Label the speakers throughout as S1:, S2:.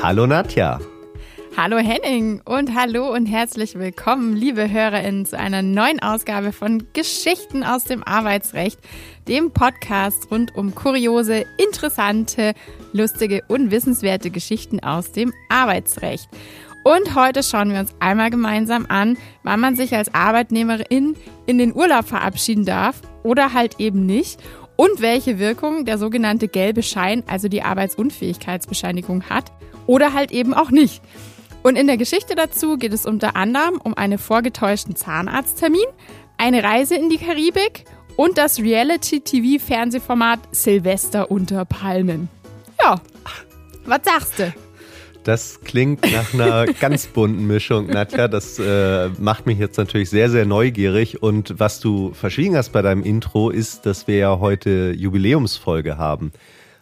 S1: Hallo Nadja.
S2: Hallo Henning und hallo und herzlich willkommen, liebe HörerInnen, zu einer neuen Ausgabe von Geschichten aus dem Arbeitsrecht, dem Podcast rund um kuriose, interessante, lustige und wissenswerte Geschichten aus dem Arbeitsrecht. Und heute schauen wir uns einmal gemeinsam an, wann man sich als Arbeitnehmerin in den Urlaub verabschieden darf oder halt eben nicht und welche Wirkung der sogenannte gelbe Schein, also die Arbeitsunfähigkeitsbescheinigung hat oder halt eben auch nicht. Und in der Geschichte dazu geht es unter anderem um einen vorgetäuschten Zahnarzttermin, eine Reise in die Karibik und das Reality-TV-Fernsehformat Silvester unter Palmen. Ja, was sagst du?
S1: Das klingt nach einer ganz bunten Mischung, Nadja. Das äh, macht mich jetzt natürlich sehr, sehr neugierig. Und was du verschwiegen hast bei deinem Intro, ist, dass wir ja heute Jubiläumsfolge haben.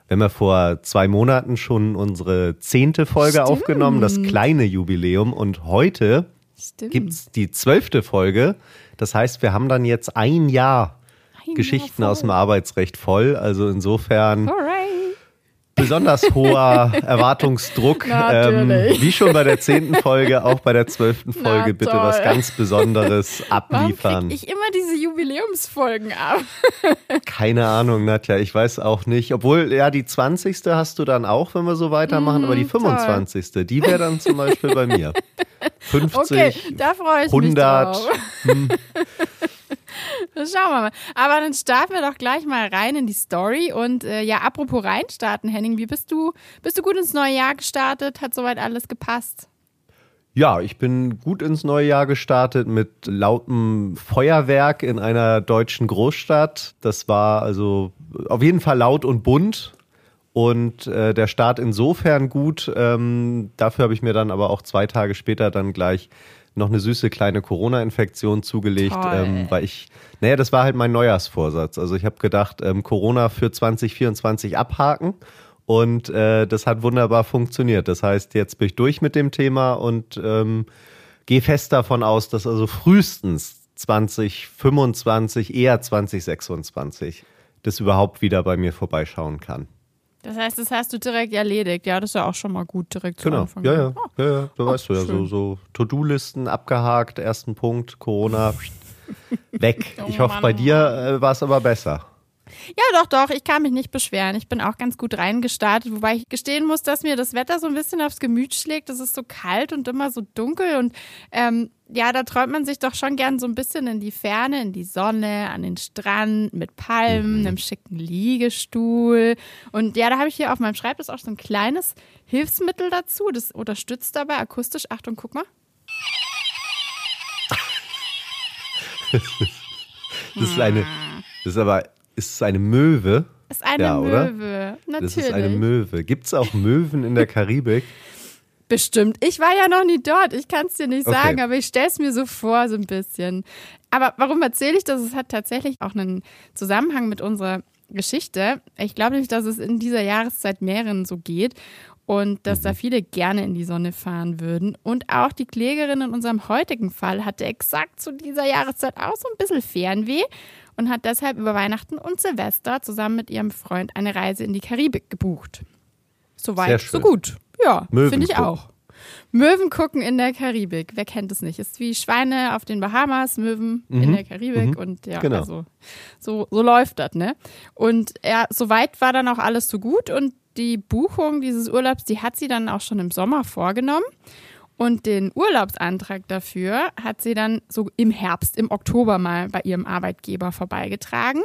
S1: Wir haben ja vor zwei Monaten schon unsere zehnte Folge
S2: Stimmt.
S1: aufgenommen, das kleine Jubiläum. Und heute
S2: Stimmt.
S1: gibt's die zwölfte Folge. Das heißt, wir haben dann jetzt ein Jahr
S2: Ein
S1: Geschichten
S2: Jahr
S1: aus dem. Arbeitsrecht voll. Also insofern
S2: Alright.
S1: Besonders hoher Erwartungsdruck. Ähm, wie schon bei der zehnten Folge, auch bei der zwölften Folge bitte
S2: toll.
S1: was ganz Besonderes
S2: Warum
S1: abliefern.
S2: krieg ich immer diese Jubiläumsfolgen ab?
S1: Keine Ahnung, Nadja, ich weiß auch nicht. Obwohl, ja, die 20. hast du dann auch, wenn wir so weitermachen, aber die
S2: Mm, toll.
S1: 25. die wäre dann zum Beispiel bei mir. 50,
S2: Okay, da freue ich
S1: 100.
S2: mich drauf. Das Schauen wir mal. Aber dann starten wir doch gleich mal rein in die Story. Und äh, ja, apropos reinstarten, Henning, wie bist du? Bist du gut ins neue Jahr gestartet? Hat soweit alles gepasst?
S1: Ja, ich bin gut ins neue Jahr gestartet mit lautem Feuerwerk in einer deutschen Großstadt. Das war also auf jeden Fall laut und bunt. Und äh, der Start insofern gut. Ähm, dafür habe ich mir dann aber auch zwei Tage später dann gleich noch eine süße kleine Corona-Infektion zugelegt, ähm, weil ich, naja, das war halt mein Neujahrsvorsatz. Also ich habe gedacht, ähm, Corona für 2024 abhaken. Und äh, das hat wunderbar funktioniert. Das heißt, jetzt bin ich durch mit dem Thema und ähm, gehe fest davon aus, dass also frühestens 2025, eher 2026 das überhaupt wieder bei mir vorbeischauen kann.
S2: Das heißt, das hast du direkt erledigt. Ja, das ist ja auch schon mal gut direkt zu
S1: Genau.
S2: Anfang.
S1: Ja, ja,
S2: Oh,
S1: ja, ja. Da weißt du ja, so,
S2: schön.
S1: so To-Do-Listen abgehakt, ersten Punkt, Corona, weg.
S2: Oh
S1: Ich hoffe,
S2: Mann,
S1: bei
S2: oh
S1: dir äh, war es aber besser.
S2: Ja, doch, doch, ich kann mich nicht beschweren. Ich bin auch ganz gut reingestartet, wobei ich gestehen muss, dass mir das Wetter so ein bisschen aufs Gemüt schlägt. Es ist so kalt und immer so dunkel und ähm, ja, da träumt man sich doch schon gern so ein bisschen in die Ferne, in die Sonne, an den Strand mit Palmen, einem schicken Liegestuhl. Und ja, da habe ich hier auf meinem Schreibtisch auch so ein kleines Hilfsmittel dazu. Das unterstützt dabei akustisch. Achtung, guck mal.
S1: Das ist eine, das ist aber, ist es eine Möwe?
S2: Ist eine
S1: Ja, oder?
S2: Möwe. Natürlich.
S1: Das ist eine Möwe. Gibt es auch Möwen in der Karibik?
S2: Bestimmt. Ich war ja noch nie dort. Ich kann es dir nicht
S1: Okay.
S2: sagen, aber ich stelle es mir so vor, so ein bisschen. Aber warum erzähle ich das? Es hat tatsächlich auch einen Zusammenhang mit unserer Geschichte. Ich glaube nämlich, dass es in dieser Jahreszeit mehreren so geht und dass da viele gerne in die Sonne fahren würden. Und auch die Klägerin in unserem heutigen Fall hatte exakt zu dieser Jahreszeit auch so ein bisschen Fernweh und hat deshalb über Weihnachten und Silvester zusammen mit ihrem Freund eine Reise in die Karibik gebucht.
S1: Sehr
S2: Soweit, so gut. Ja,
S1: Möwen
S2: finde ich
S1: gucken.
S2: auch. Möwen gucken in der Karibik. Wer kennt es nicht? Ist wie Schweine auf den Bahamas, Möwen in der Karibik und ja,
S1: Genau.
S2: also so, so läuft das, ne? Und ja, soweit war dann auch alles so gut und die Buchung dieses Urlaubs, die hat sie dann auch schon im Sommer vorgenommen. Und den Urlaubsantrag dafür hat sie dann so im Herbst, im Oktober mal bei ihrem Arbeitgeber vorbeigetragen.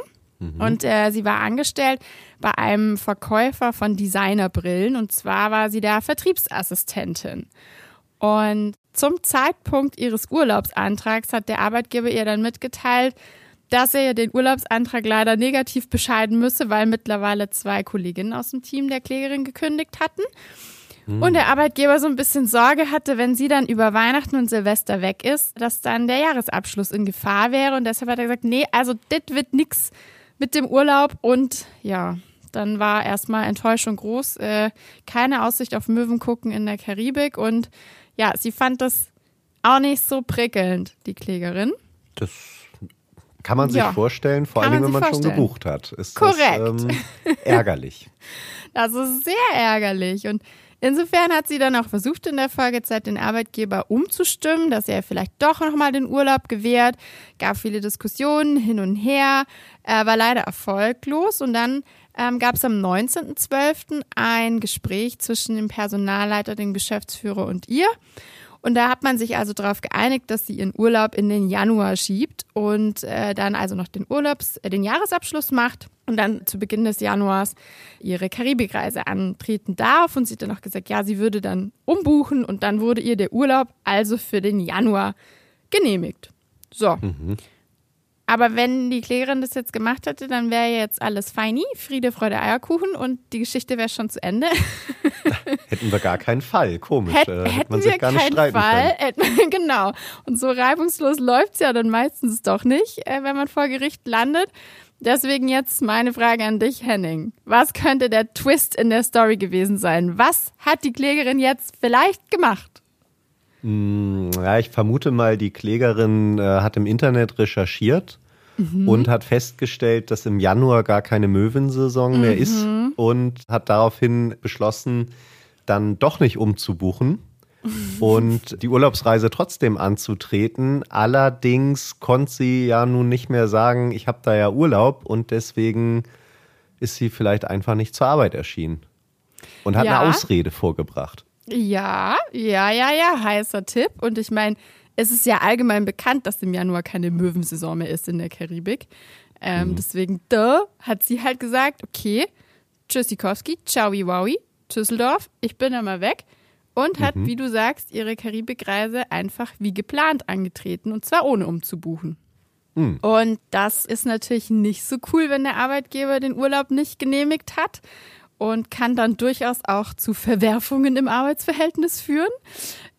S2: Und äh, sie war angestellt bei einem Verkäufer von Designerbrillen und zwar war sie da Vertriebsassistentin. Und zum Zeitpunkt ihres Urlaubsantrags hat der Arbeitgeber ihr dann mitgeteilt, dass er den Urlaubsantrag leider negativ bescheiden müsse, weil mittlerweile zwei Kolleginnen aus dem Team der Klägerin gekündigt hatten. Und der Arbeitgeber so ein bisschen Sorge hatte, wenn sie dann über Weihnachten und Silvester weg ist, dass dann der Jahresabschluss in Gefahr wäre. Und deshalb hat er gesagt, nee, also das wird nix mit dem Urlaub. Und ja, dann war erstmal Enttäuschung groß. Äh, keine Aussicht auf Möwen gucken in der Karibik. Und ja, sie fand das auch nicht so prickelnd, die Klägerin.
S1: Das kann man sich
S2: Ja.
S1: vorstellen, vor allem wenn
S2: man sich
S1: schon
S2: vorstellen.
S1: gebucht hat. Ist
S2: Korrekt.
S1: Das, ähm, ärgerlich.
S2: Das ist sehr ärgerlich. Und Insofern hat sie dann auch versucht, in der Folgezeit den Arbeitgeber umzustimmen, dass er vielleicht doch nochmal den Urlaub gewährt. Gab viele Diskussionen hin und her, äh, war leider erfolglos. Und dann ähm, gab es am 19.12. ein Gespräch zwischen dem Personalleiter, dem Geschäftsführer und ihr. Und da hat man sich also darauf geeinigt, dass sie ihren Urlaub in den Januar schiebt und äh, dann also noch den Urlaubs, äh, den Jahresabschluss macht und dann zu Beginn des Januars ihre Karibikreise antreten darf. Und sie hat dann auch gesagt, ja, sie würde dann umbuchen und dann wurde ihr der Urlaub also für den Januar genehmigt. So. Mhm. Aber wenn die Klägerin das jetzt gemacht hätte, dann wäre jetzt alles feini, Friede, Freude, Eierkuchen und die Geschichte wäre schon zu Ende.
S1: hätten wir gar keinen Fall. Komisch.
S2: Hätt, äh, hätten man sich wir gar nicht keinen Fall. Hätten, genau. Und so reibungslos läuft es ja dann meistens doch nicht, äh, wenn man vor Gericht landet. Deswegen jetzt meine Frage an dich, Henning. Was könnte der Twist in der Story gewesen sein? Was hat die Klägerin jetzt vielleicht gemacht?
S1: Hm, ja, ich vermute mal, die Klägerin äh, hat im Internet recherchiert mhm. und hat festgestellt, dass im Januar gar keine Möwensaison mhm. mehr ist und hat daraufhin beschlossen, dann doch nicht umzubuchen und die Urlaubsreise trotzdem anzutreten. Allerdings konnte sie ja nun nicht mehr sagen, ich habe da ja Urlaub und deswegen ist sie vielleicht einfach nicht zur Arbeit erschienen und hat ja. eine Ausrede vorgebracht.
S2: Ja, ja, ja, ja, heißer Tipp. Und ich meine, es ist ja allgemein bekannt, dass im Januar keine Möwensaison mehr ist in der Karibik. Ähm, mhm. Deswegen, da hat sie halt gesagt, okay, Tschüssikowski, ciao, wowi, Düsseldorf, ich bin einmal weg. Und hat, mhm. wie du sagst, ihre Karibikreise einfach wie geplant angetreten und zwar ohne umzubuchen. Mhm. Und das ist natürlich nicht so cool, wenn der Arbeitgeber den Urlaub nicht genehmigt hat und kann dann durchaus auch zu Verwerfungen im Arbeitsverhältnis führen.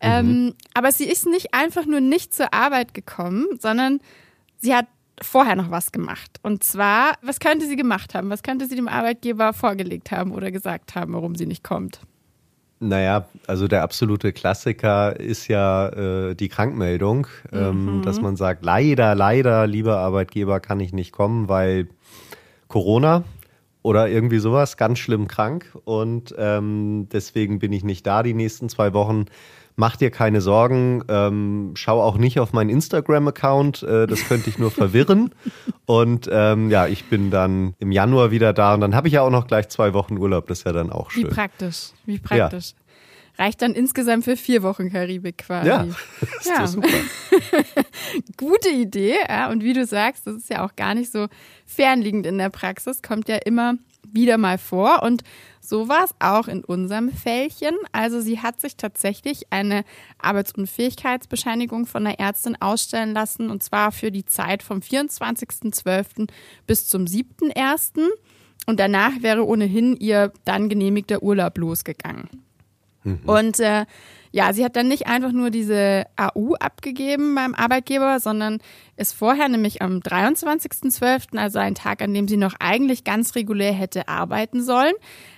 S2: Mhm. Ähm, aber sie ist nicht einfach nur nicht zur Arbeit gekommen, sondern sie hat vorher noch was gemacht. Und zwar, was könnte sie gemacht haben? Was könnte sie dem Arbeitgeber vorgelegt haben oder gesagt haben, warum sie nicht kommt?
S1: Naja, also der absolute Klassiker ist ja äh, die Krankmeldung, ähm, mhm. dass man sagt, leider, leider, lieber Arbeitgeber, kann ich nicht kommen, weil Corona oder irgendwie sowas, ganz schlimm krank und ähm, deswegen bin ich nicht da die nächsten zwei Wochen. Mach dir keine Sorgen, ähm, schau auch nicht auf meinen Instagram-Account, äh, das könnte ich nur verwirren. Und ähm, ja, ich bin dann im Januar wieder da und dann habe ich ja auch noch gleich zwei Wochen Urlaub, das ist ja dann auch schön.
S2: Wie praktisch, wie praktisch. Ja. Reicht dann insgesamt für vier Wochen Karibik quasi.
S1: Ja, ist ja. super.
S2: Gute Idee. Ja, und wie du sagst, das ist ja auch gar nicht so fernliegend in der Praxis, kommt ja immer wieder mal vor. Und so war es auch in unserem Fällchen. Also sie hat sich tatsächlich eine Arbeitsunfähigkeitsbescheinigung von der Ärztin ausstellen lassen und zwar für die Zeit vom 24.12. bis zum 7.1. Und danach wäre ohnehin ihr dann genehmigter Urlaub losgegangen. Mhm. Und äh, ja, sie hat dann nicht einfach nur diese AU abgegeben beim Arbeitgeber, sondern ist vorher, nämlich am 23.12., also ein Tag, an dem sie noch eigentlich ganz regulär hätte arbeiten sollen,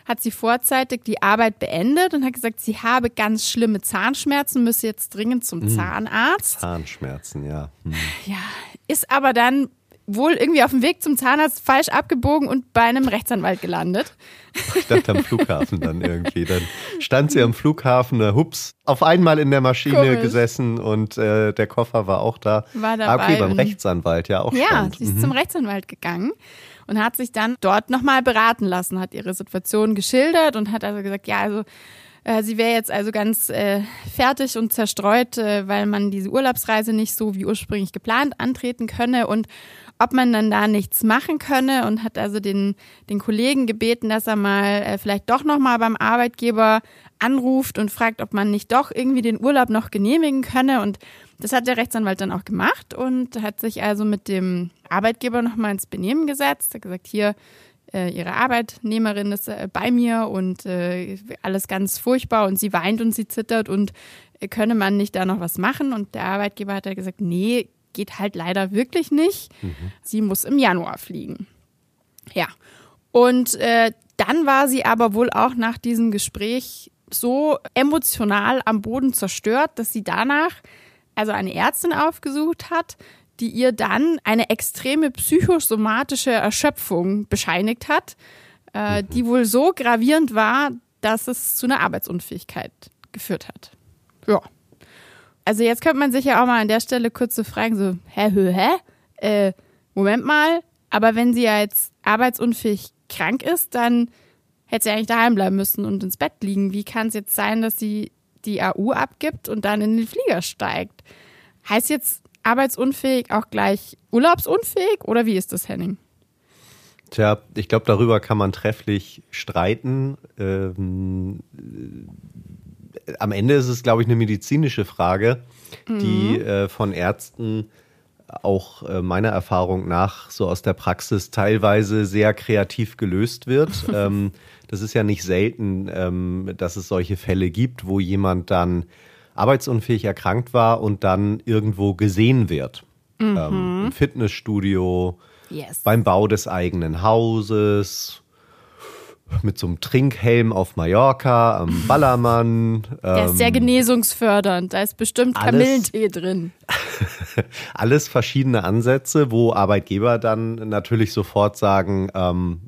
S2: hat sie vorzeitig die Arbeit beendet und hat gesagt, sie habe ganz schlimme Zahnschmerzen, müsse jetzt dringend zum hm. Zahnarzt.
S1: Zahnschmerzen, ja. Hm.
S2: Ja, ist aber dann wohl irgendwie auf dem Weg zum Zahnarzt falsch abgebogen und bei einem Rechtsanwalt gelandet.
S1: Ich dachte am Flughafen dann irgendwie. Dann stand sie am Flughafen, äh, hups, auf einmal in der Maschine Komisch. gesessen und äh, der Koffer war auch da.
S2: War dabei. Ah,
S1: okay, beim Rechtsanwalt, ja auch
S2: Ja,
S1: spannend.
S2: sie ist mhm. zum Rechtsanwalt gegangen und hat sich dann dort nochmal beraten lassen, hat ihre Situation geschildert und hat also gesagt, ja, also äh, Sie wäre jetzt also ganz äh, fertig und zerstreut, äh, weil man diese Urlaubsreise nicht so wie ursprünglich geplant antreten könne und ob man dann da nichts machen könne und hat also den, den Kollegen gebeten, dass er mal äh, vielleicht doch nochmal beim Arbeitgeber anruft und fragt, ob man nicht doch irgendwie den Urlaub noch genehmigen könne. Und das hat der Rechtsanwalt dann auch gemacht und hat sich also mit dem Arbeitgeber nochmal ins Benehmen gesetzt, hat gesagt, hier, äh, ihre Arbeitnehmerin ist äh, bei mir und äh, alles ganz furchtbar und sie weint und sie zittert und könne man nicht da noch was machen? Und der Arbeitgeber hat halt gesagt, nee, geht halt leider wirklich nicht. Mhm. Sie muss im Januar fliegen. Ja. Und äh, dann war sie aber wohl auch nach diesem Gespräch so emotional am Boden zerstört, dass sie danach also eine Ärztin aufgesucht hat, die ihr dann eine extreme psychosomatische Erschöpfung bescheinigt hat, äh, mhm. die wohl so gravierend war, dass es zu einer Arbeitsunfähigkeit geführt hat. Ja. Also jetzt könnte man sich ja auch mal an der Stelle kurz so fragen, so, hä, hä, hä? Äh, Moment mal, aber wenn sie ja jetzt arbeitsunfähig krank ist, dann hätte sie eigentlich daheim bleiben müssen und ins Bett liegen. Wie kann es jetzt sein, dass sie die AU abgibt und dann in den Flieger steigt? Heißt jetzt arbeitsunfähig auch gleich urlaubsunfähig oder wie ist das, Henning?
S1: Tja, ich glaube, darüber kann man trefflich streiten. Ähm, am Ende ist es, glaube ich, eine medizinische Frage, mhm. die äh, von Ärzten auch äh, meiner Erfahrung nach so aus der Praxis teilweise sehr kreativ gelöst wird. ähm, das ist ja nicht selten, ähm, dass es solche Fälle gibt, wo jemand dann arbeitsunfähig erkrankt war und dann irgendwo gesehen wird. Mhm. Ähm, Im Fitnessstudio, yes. beim Bau des eigenen Hauses, mit so einem Trinkhelm auf Mallorca, am Ballermann.
S2: Der ähm, ist sehr ähm, genesungsfördernd. Da ist bestimmt Kamillentee drin.
S1: alles verschiedene Ansätze, wo Arbeitgeber dann natürlich sofort sagen, ähm,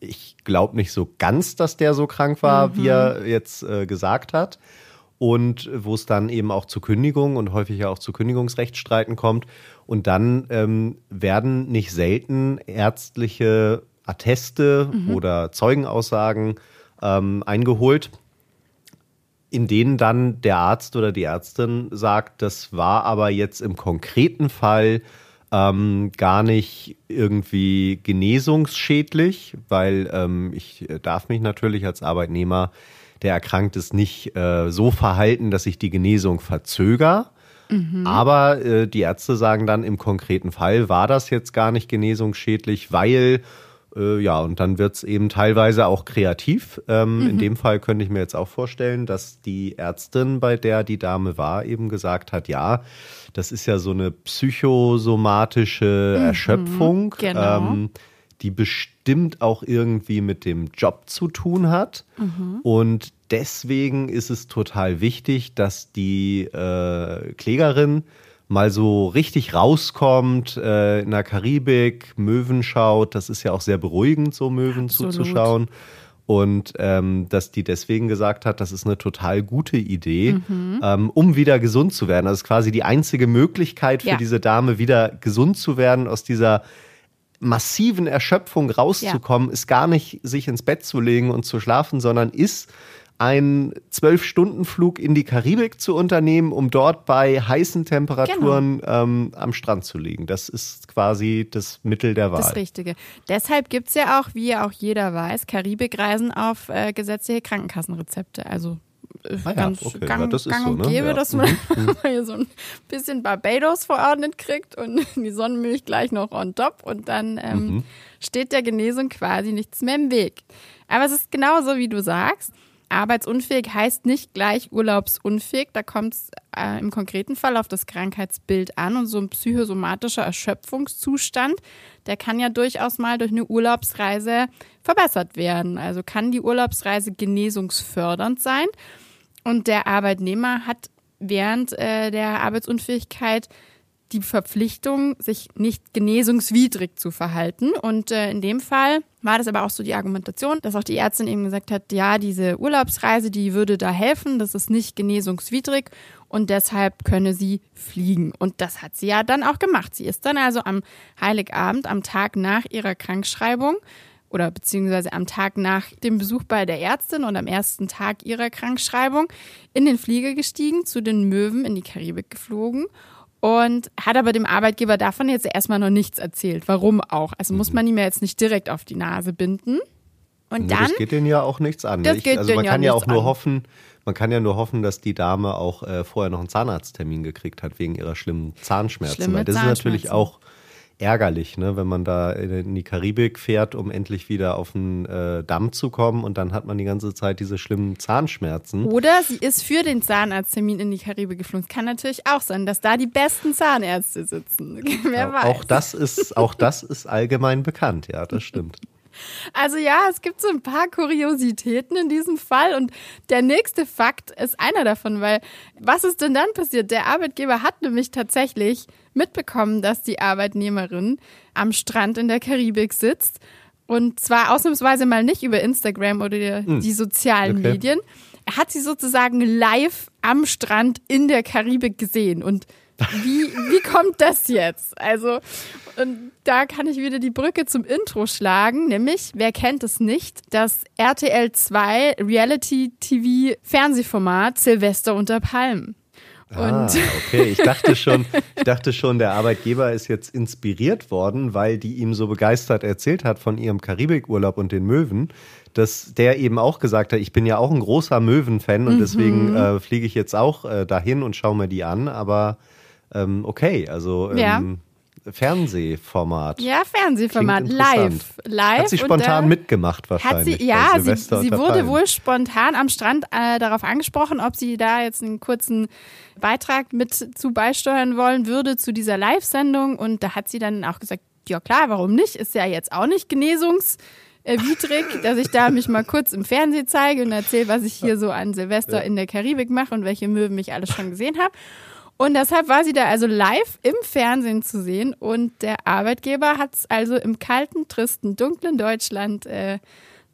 S1: ich glaube nicht so ganz, dass der so krank war, mhm. wie er jetzt äh, gesagt hat und wo es dann eben auch zu Kündigung und häufig auch zu Kündigungsrechtsstreiten kommt. Und dann ähm, werden nicht selten ärztliche Atteste mhm. oder Zeugenaussagen ähm, eingeholt, in denen dann der Arzt oder die Ärztin sagt, das war aber jetzt im konkreten Fall ähm, gar nicht irgendwie genesungsschädlich, weil ähm, ich darf mich natürlich als Arbeitnehmer der erkrankt ist, nicht äh, so verhalten, dass sich die Genesung verzögert. Mhm. Aber äh, die Ärzte sagen dann, im konkreten Fall war das jetzt gar nicht genesungsschädlich, weil äh, ja, und dann wird es eben teilweise auch kreativ. Ähm, mhm. In dem Fall könnte ich mir jetzt auch vorstellen, dass die Ärztin, bei der die Dame war, eben gesagt hat, ja, das ist ja so eine psychosomatische mhm. Erschöpfung. Genau. Ähm, die bestimmt auch irgendwie mit dem Job zu tun hat. Mhm. Und deswegen ist es total wichtig, dass die äh, Klägerin mal so richtig rauskommt äh, in der Karibik, Möwen schaut. Das ist ja auch sehr beruhigend, so Möwen Absolut. zuzuschauen. Und ähm, dass die deswegen gesagt hat, das ist eine total gute Idee, mhm. ähm, um wieder gesund zu werden. Das ist quasi die einzige Möglichkeit für ja. diese Dame, wieder gesund zu werden aus dieser massiven Erschöpfung rauszukommen, ja. ist gar nicht sich ins Bett zu legen und zu schlafen, sondern ist einen Zwölf-Stunden-Flug in die Karibik zu unternehmen, um dort bei heißen Temperaturen genau. ähm, am Strand zu liegen. Das ist quasi das Mittel der Wahl.
S2: Das Richtige. Deshalb gibt es ja auch, wie auch jeder weiß, Karibikreisen auf äh, gesetzliche Krankenkassenrezepte. Also äh, ah ja, ganz okay. gang, ja, das gang und so, ne? gäbe, ja. dass man mhm. hier so ein bisschen Barbados verordnet kriegt und die Sonnenmilch gleich noch on top und dann ähm, mhm. steht der Genesung quasi nichts mehr im Weg. Aber es ist genauso, wie du sagst. Arbeitsunfähig heißt nicht gleich urlaubsunfähig. Da kommt es äh, im konkreten Fall auf das Krankheitsbild an und so ein psychosomatischer Erschöpfungszustand, der kann ja durchaus mal durch eine Urlaubsreise verbessert werden. Also kann die Urlaubsreise genesungsfördernd sein. Und der Arbeitnehmer hat während äh, der Arbeitsunfähigkeit die Verpflichtung, sich nicht genesungswidrig zu verhalten. Und äh, in dem Fall war das aber auch so die Argumentation, dass auch die Ärztin eben gesagt hat, ja, diese Urlaubsreise, die würde da helfen, das ist nicht genesungswidrig und deshalb könne sie fliegen. Und das hat sie ja dann auch gemacht. Sie ist dann also am Heiligabend, am Tag nach ihrer Krankschreibung, oder beziehungsweise am Tag nach dem Besuch bei der Ärztin und am ersten Tag ihrer Krankschreibung in den Flieger gestiegen, zu den Möwen in die Karibik geflogen und hat aber dem Arbeitgeber davon jetzt erstmal noch nichts erzählt. Warum auch? Also muss mhm. man ihm ja jetzt nicht direkt auf die Nase binden. Und dann,
S1: das geht denen ja auch nichts an. Das geht also man kann ja auch nur an. hoffen, man kann ja nur hoffen, dass die Dame auch äh, vorher noch einen Zahnarzttermin gekriegt hat wegen ihrer schlimmen Zahnschmerzen. Schlimme Weil das ist natürlich auch ärgerlich, ne? wenn man da in die Karibik fährt, um endlich wieder auf den äh, Damm zu kommen und dann hat man die ganze Zeit diese schlimmen Zahnschmerzen.
S2: Oder sie ist für den Zahnarzttermin in die Karibik geflogen. Kann natürlich auch sein, dass da die besten Zahnärzte sitzen. Wer weiß.
S1: Auch das ist, auch das ist allgemein bekannt, ja, das stimmt.
S2: Also ja, es gibt so ein paar Kuriositäten in diesem Fall und der nächste Fakt ist einer davon, weil was ist denn dann passiert? Der Arbeitgeber hat nämlich tatsächlich mitbekommen, dass die Arbeitnehmerin am Strand in der Karibik sitzt Und zwar ausnahmsweise mal nicht über Instagram oder die, hm. die sozialen okay. Medien. Er hat sie sozusagen live am Strand in der Karibik gesehen. Und wie, wie kommt das jetzt? Also, und da kann ich wieder die Brücke zum Intro schlagen, nämlich, wer kennt es nicht, das RTL 2 Reality TV Fernsehformat Silvester unter Palmen.
S1: Ah, okay. Ich dachte schon, ich dachte schon, der Arbeitgeber ist jetzt inspiriert worden, weil die ihm so begeistert erzählt hat von ihrem Karibikurlaub und den Möwen, dass der eben auch gesagt hat, ich bin ja auch ein großer Möwen-Fan und mhm. deswegen äh, fliege ich jetzt auch äh, dahin und schaue mir die an. Aber ähm, okay, also ähm, ja. Fernsehformat.
S2: Ja, Fernsehformat, live. live.
S1: Hat sie spontan mitgemacht wahrscheinlich.
S2: Hat sie, ja, sie, sie wurde wohl spontan am Strand äh, darauf angesprochen, ob sie da jetzt einen kurzen Beitrag mit zu beisteuern wollen würde zu dieser Live-Sendung. Und da hat sie dann auch gesagt, ja klar, warum nicht? Ist ja jetzt auch nicht genesungswidrig, dass ich da mich mal kurz im Fernsehen zeige und erzähle, was ich hier so an Silvester in der Karibik mache und welche Möwen ich alles schon gesehen habe. Und deshalb war sie da also live im Fernsehen zu sehen und der Arbeitgeber hat es also im kalten, tristen, dunklen Deutschland äh,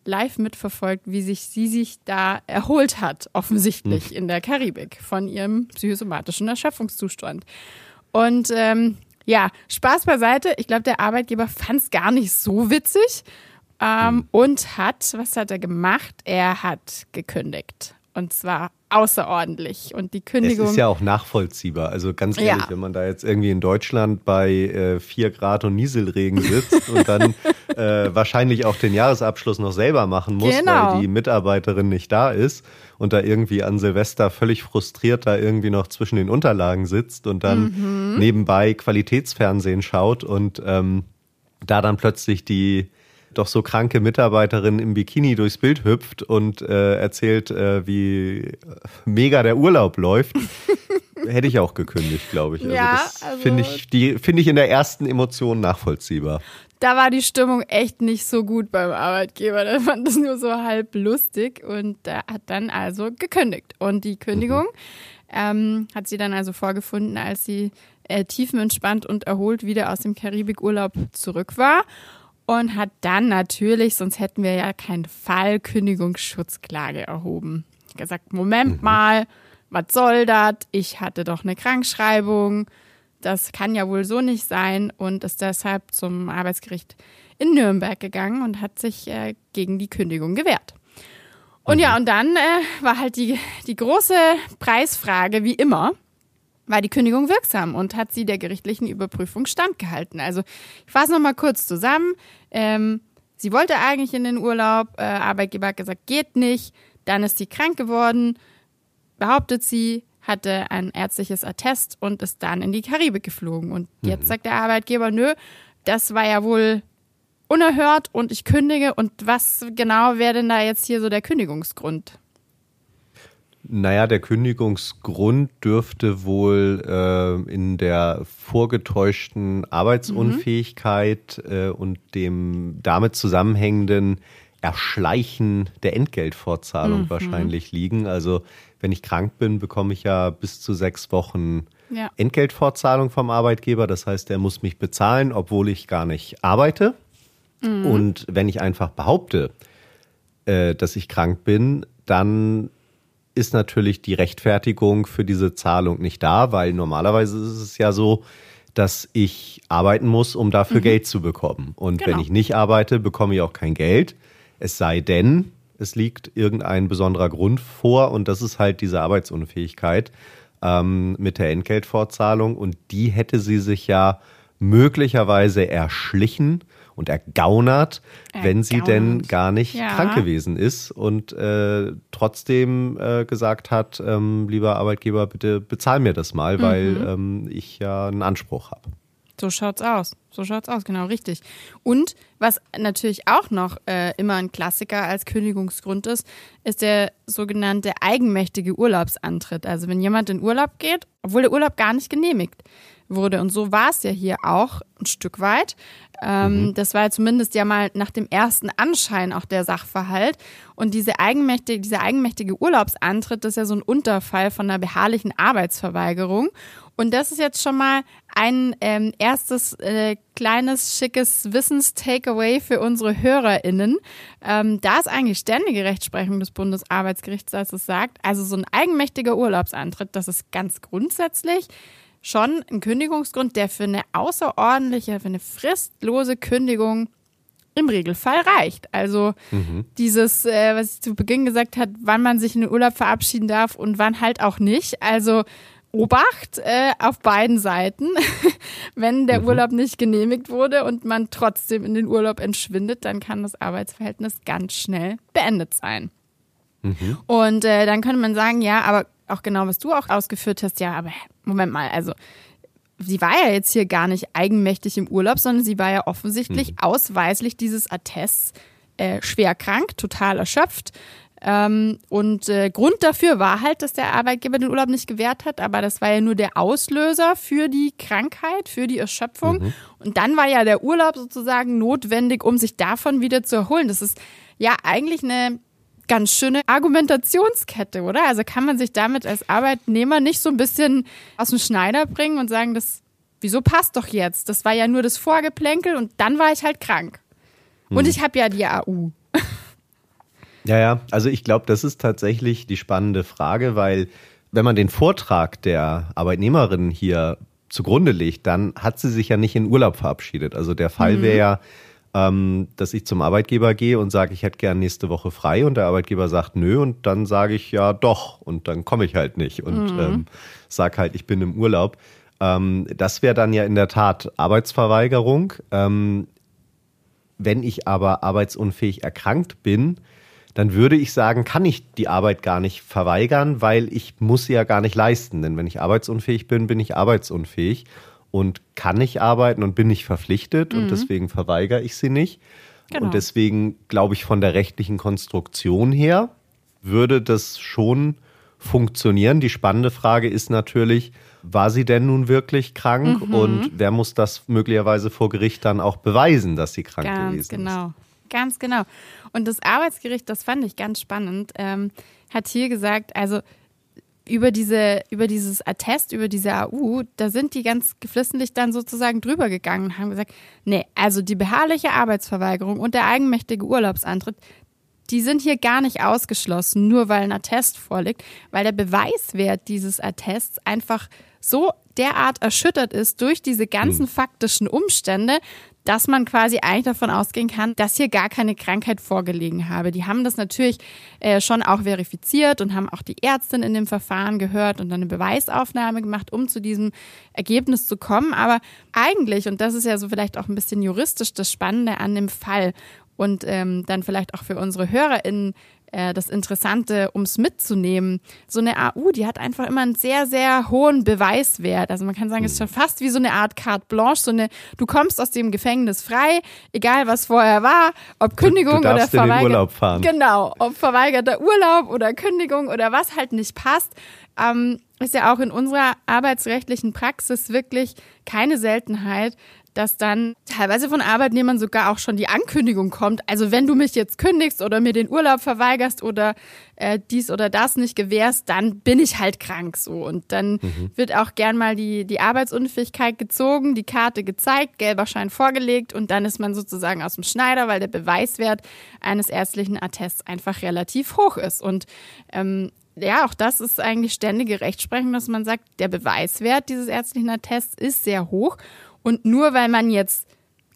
S2: live mitverfolgt, wie sich sie sich da erholt hat, offensichtlich hm. in der Karibik von ihrem psychosomatischen Erschöpfungszustand. Und ähm, ja, Spaß beiseite. Ich glaube, der Arbeitgeber fand es gar nicht so witzig ähm, hm. und hat, was hat er gemacht? Er hat gekündigt. Und zwar außerordentlich. Und die Kündigung.
S1: Es ist ja auch nachvollziehbar. Also ganz ehrlich, ja. wenn man da jetzt irgendwie in Deutschland bei äh, Grad und Nieselregen sitzt und dann äh, wahrscheinlich auch den Jahresabschluss noch selber machen muss, genau. weil die Mitarbeiterin nicht da ist und da irgendwie an Silvester völlig frustriert da irgendwie noch zwischen den Unterlagen sitzt und dann mhm. nebenbei Qualitätsfernsehen schaut und ähm, da dann plötzlich die doch so kranke Mitarbeiterin im Bikini durchs Bild hüpft und äh, erzählt, äh, wie mega der Urlaub läuft. Hätte ich auch gekündigt, glaube ich. Also ja, also finde ich, die finde ich in der ersten Emotion nachvollziehbar.
S2: Da war die Stimmung echt nicht so gut beim Arbeitgeber. Der fand das nur so halb lustig und der hat dann also gekündigt. Und die Kündigung mhm. ähm, hat sie dann also vorgefunden, als sie äh, tiefenentspannt und erholt wieder aus dem Karibikurlaub zurück war und hat dann natürlich, sonst hätten wir ja keinen Fall, Kündigungsschutzklage erhoben. Gesagt, Moment mhm. mal, was soll das? Ich hatte doch eine Krankschreibung. Das kann ja wohl so nicht sein und ist deshalb zum Arbeitsgericht in Nürnberg gegangen und hat sich äh, gegen die Kündigung gewehrt. Und mhm. ja, und dann äh, war halt die, die große Preisfrage, wie immer, war die Kündigung wirksam und hat sie der gerichtlichen Überprüfung standgehalten. Also ich fasse nochmal kurz zusammen. Ähm, sie wollte eigentlich in den Urlaub, äh, Arbeitgeber hat gesagt, geht nicht. Dann ist sie krank geworden, behauptet sie, hatte ein ärztliches Attest und ist dann in die Karibik geflogen. Und jetzt mhm. sagt der Arbeitgeber, nö, das war ja wohl unerhört und ich kündige. Und was genau wäre denn da jetzt hier so der Kündigungsgrund?
S1: Naja, der Kündigungsgrund dürfte wohl äh, in der vorgetäuschten Arbeitsunfähigkeit mhm. äh, und dem damit zusammenhängenden Erschleichen der Entgeltfortzahlung mhm. wahrscheinlich liegen. Also wenn ich krank bin, bekomme ich ja bis zu sechs Wochen ja. Entgeltfortzahlung vom Arbeitgeber. Das heißt, er muss mich bezahlen, obwohl ich gar nicht arbeite. Mhm. Und wenn ich einfach behaupte, äh, dass ich krank bin, dann ist natürlich die Rechtfertigung für diese Zahlung nicht da, weil normalerweise ist es ja so, dass ich arbeiten muss, um dafür mhm. Geld zu bekommen. Und genau. wenn ich nicht arbeite, bekomme ich auch kein Geld. Es sei denn, es liegt irgendein besonderer Grund vor und das ist halt diese Arbeitsunfähigkeit ähm, mit der Entgeltfortzahlung. Und die hätte sie sich ja möglicherweise erschlichen und ergaunert, ergaunert. wenn sie denn gar nicht ja. krank gewesen ist und äh, trotzdem äh, gesagt hat, ähm, lieber Arbeitgeber, bitte bezahl mir das mal, mhm. weil ähm, ich ja einen Anspruch habe.
S2: So schaut's aus. So schaut's aus, genau, richtig. Und was natürlich auch noch äh, immer ein Klassiker als Kündigungsgrund ist, ist der sogenannte eigenmächtige Urlaubsantritt. Also wenn jemand in Urlaub geht, obwohl der Urlaub gar nicht genehmigt wurde. Und so war es ja hier auch ein Stück weit. Ähm, mhm. Das war ja zumindest ja mal nach dem ersten Anschein auch der Sachverhalt. Und diese eigenmächtige, dieser eigenmächtige Urlaubsantritt, das ist ja so ein Unterfall von einer beharrlichen Arbeitsverweigerung. Und das ist jetzt schon mal ein ähm, erstes äh, kleines, schickes Wissens-Takeaway für unsere HörerInnen. Ähm, da ist eigentlich ständige Rechtsprechung des Bundesarbeitsgerichts, als es sagt. Also so ein eigenmächtiger Urlaubsantritt, das ist ganz grundsätzlich schon ein Kündigungsgrund, der für eine außerordentliche, für eine fristlose Kündigung im Regelfall reicht. Also mhm. dieses, äh, was ich zu Beginn gesagt habe, wann man sich in den Urlaub verabschieden darf und wann halt auch nicht. Also Obacht äh, auf beiden Seiten. Wenn der mhm. Urlaub nicht genehmigt wurde und man trotzdem in den Urlaub entschwindet, dann kann das Arbeitsverhältnis ganz schnell beendet sein. Mhm. Und äh, dann könnte man sagen, ja, aber auch genau, was du auch ausgeführt hast, ja, aber Moment mal, also sie war ja jetzt hier gar nicht eigenmächtig im Urlaub, sondern sie war ja offensichtlich mhm. ausweislich dieses Attests äh, schwer krank, total erschöpft. Ähm, und äh, Grund dafür war halt, dass der Arbeitgeber den Urlaub nicht gewährt hat, aber das war ja nur der Auslöser für die Krankheit, für die Erschöpfung. Mhm. Und dann war ja der Urlaub sozusagen notwendig, um sich davon wieder zu erholen. Das ist ja eigentlich eine ganz schöne Argumentationskette, oder? Also kann man sich damit als Arbeitnehmer nicht so ein bisschen aus dem Schneider bringen und sagen, das, wieso passt doch jetzt? Das war ja nur das Vorgeplänkel und dann war ich halt krank. Und hm. ich habe ja die AU.
S1: Ja, ja, also ich glaube, das ist tatsächlich die spannende Frage, weil wenn man den Vortrag der Arbeitnehmerin hier zugrunde legt, dann hat sie sich ja nicht in Urlaub verabschiedet. Also der Fall mhm. wäre ja, ähm, dass ich zum Arbeitgeber gehe und sage, ich hätte gern nächste Woche frei und der Arbeitgeber sagt nö und dann sage ich ja doch und dann komme ich halt nicht und mhm. ähm, sage halt, ich bin im Urlaub. Ähm, das wäre dann ja in der Tat Arbeitsverweigerung. Ähm, wenn ich aber arbeitsunfähig erkrankt bin, dann würde ich sagen, kann ich die Arbeit gar nicht verweigern, weil ich muss sie ja gar nicht leisten. Denn wenn ich arbeitsunfähig bin, bin ich arbeitsunfähig und kann nicht arbeiten und bin nicht verpflichtet mhm. und deswegen verweigere ich sie nicht. Genau. Und deswegen glaube ich, von der rechtlichen Konstruktion her würde das schon funktionieren. Die spannende Frage ist natürlich, war sie denn nun wirklich krank mhm. und wer muss das möglicherweise vor Gericht dann auch beweisen, dass sie krank
S2: Ganz
S1: gewesen
S2: genau. ist? Ganz genau. Und das Arbeitsgericht, das fand ich ganz spannend, ähm, hat hier gesagt, also über diese, über dieses Attest, über diese AU, da sind die ganz geflissentlich dann sozusagen drüber gegangen und haben gesagt, nee, also die beharrliche Arbeitsverweigerung und der eigenmächtige Urlaubsantritt, die sind hier gar nicht ausgeschlossen, nur weil ein Attest vorliegt, weil der Beweiswert dieses Attests einfach so derart erschüttert ist durch diese ganzen hm. faktischen Umstände, dass man quasi eigentlich davon ausgehen kann, dass hier gar keine Krankheit vorgelegen habe. Die haben das natürlich äh, schon auch verifiziert und haben auch die Ärztin in dem Verfahren gehört und dann eine Beweisaufnahme gemacht, um zu diesem Ergebnis zu kommen. Aber eigentlich, und das ist ja so vielleicht auch ein bisschen juristisch das Spannende an dem Fall und ähm, dann vielleicht auch für unsere HörerInnen äh, das Interessante, um es mitzunehmen. So eine AU, die hat einfach immer einen sehr, sehr hohen Beweiswert. Also man kann sagen, es ist schon fast wie so eine Art Carte Blanche, so eine, du kommst aus dem Gefängnis frei, egal was vorher war, ob Kündigung
S1: du, du
S2: oder
S1: verweigert. Urlaub fahren.
S2: Genau, ob verweigerter Urlaub oder Kündigung oder was halt nicht passt. Ähm, ist ja auch in unserer arbeitsrechtlichen Praxis wirklich keine Seltenheit, dass dann teilweise von Arbeitnehmern sogar auch schon die Ankündigung kommt. Also wenn du mich jetzt kündigst oder mir den Urlaub verweigerst oder äh, dies oder das nicht gewährst, dann bin ich halt krank so. Und dann mhm. wird auch gern mal die, die Arbeitsunfähigkeit gezogen, die Karte gezeigt, gelber Schein vorgelegt und dann ist man sozusagen aus dem Schneider, weil der Beweiswert eines ärztlichen Attests einfach relativ hoch ist. Und ähm, ja, auch das ist eigentlich ständige Rechtsprechung, dass man sagt, der Beweiswert dieses ärztlichen Attests ist sehr hoch und nur weil man jetzt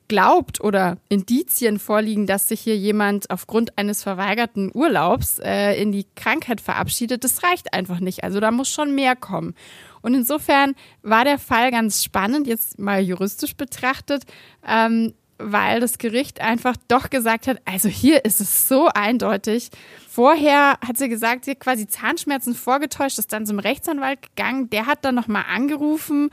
S2: glaubt oder Indizien vorliegen, dass sich hier jemand aufgrund eines verweigerten Urlaubs äh, in die Krankheit verabschiedet, das reicht einfach nicht. Also da muss schon mehr kommen. Und insofern war der Fall ganz spannend, jetzt mal juristisch betrachtet, ähm, weil das Gericht einfach doch gesagt hat, also hier ist es so eindeutig. Vorher hat sie gesagt, sie hat quasi Zahnschmerzen vorgetäuscht, ist dann zum Rechtsanwalt gegangen, der hat dann nochmal angerufen